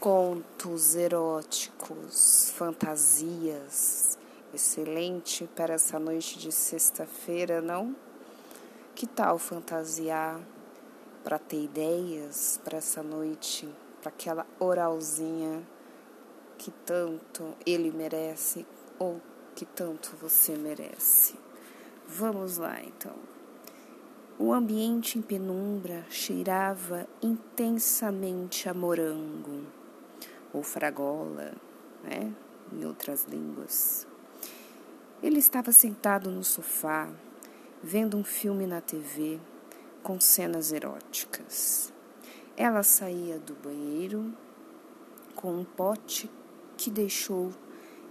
contos eróticos, fantasias. Excelente para essa noite de sexta-feira, não? Que tal fantasiar para ter ideias para essa noite, para aquela oralzinha que tanto ele merece ou que tanto você merece? Vamos lá, então. O ambiente em penumbra cheirava intensamente a morango ou fragola, né, em outras línguas. Ele estava sentado no sofá, vendo um filme na TV com cenas eróticas. Ela saía do banheiro com um pote que deixou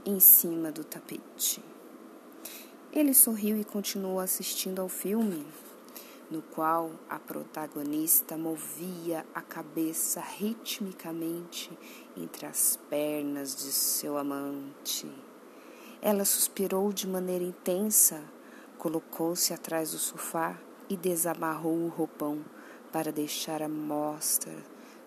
em cima do tapete. Ele sorriu e continuou assistindo ao filme, no qual a protagonista movia a cabeça ritmicamente entre as pernas de seu amante. Ela suspirou de maneira intensa, colocou-se atrás do sofá e desamarrou o roupão para deixar à mostra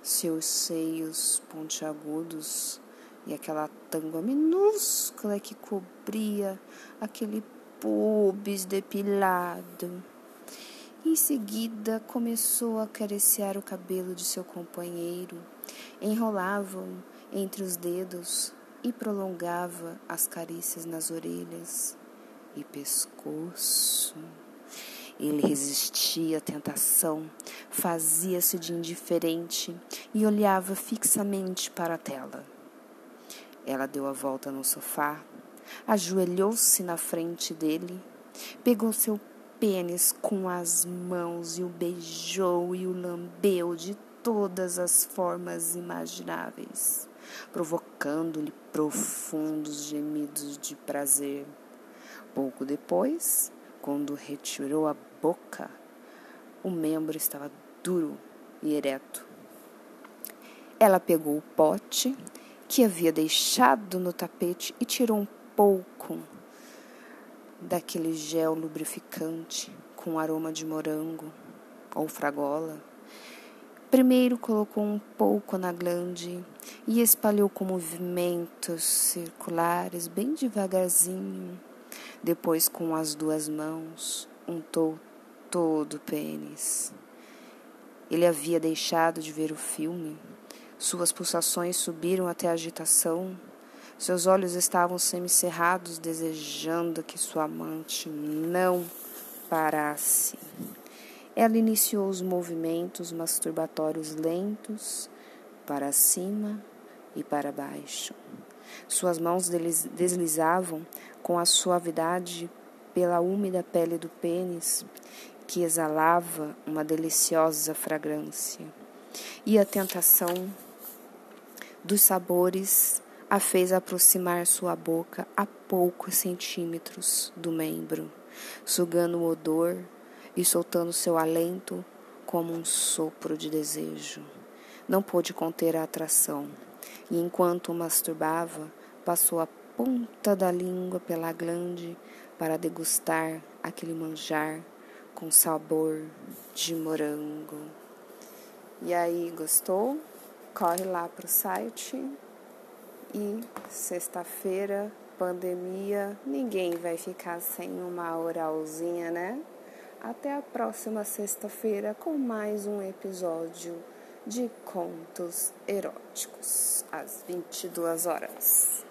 seus seios pontiagudos e aquela tanga minúscula que cobria aquele pubis depilado. Em seguida, começou a acariciar o cabelo de seu companheiro, enrolava-o entre os dedos e prolongava as carícias nas orelhas e pescoço. Ele resistia à tentação, fazia-se de indiferente e olhava fixamente para a tela. Ela deu a volta no sofá, ajoelhou-se na frente dele, pegou seu pênis com as mãos e o beijou e o lambeu de todas as formas imagináveis, provocando-lhe profundos gemidos de prazer. Pouco depois, quando retirou a boca, o membro estava duro e ereto. Ela pegou o pote que havia deixado no tapete e tirou um pouco daquele gel lubrificante com aroma de morango ou fragola. Primeiro colocou um pouco na glande e espalhou com movimentos circulares bem devagarzinho. Depois, com as duas mãos, untou todo o pênis. Ele havia deixado de ver o filme. Suas pulsações subiram até a agitação seus olhos estavam semicerrados, desejando que sua amante não parasse. Ela iniciou os movimentos masturbatórios lentos para cima e para baixo. Suas mãos deslizavam com a suavidade pela úmida pele do pênis, que exalava uma deliciosa fragrância. E a tentação dos sabores a fez aproximar sua boca a poucos centímetros do membro, sugando o odor e soltando seu alento como um sopro de desejo. Não pôde conter a atração, e enquanto masturbava, passou a ponta da língua pela glande para degustar aquele manjar com sabor de morango. E aí, gostou? Corre lá para o site e sexta-feira, pandemia, ninguém vai ficar sem uma oralzinha, né? Até a próxima sexta-feira com mais um episódio de contos eróticos às 22 horas.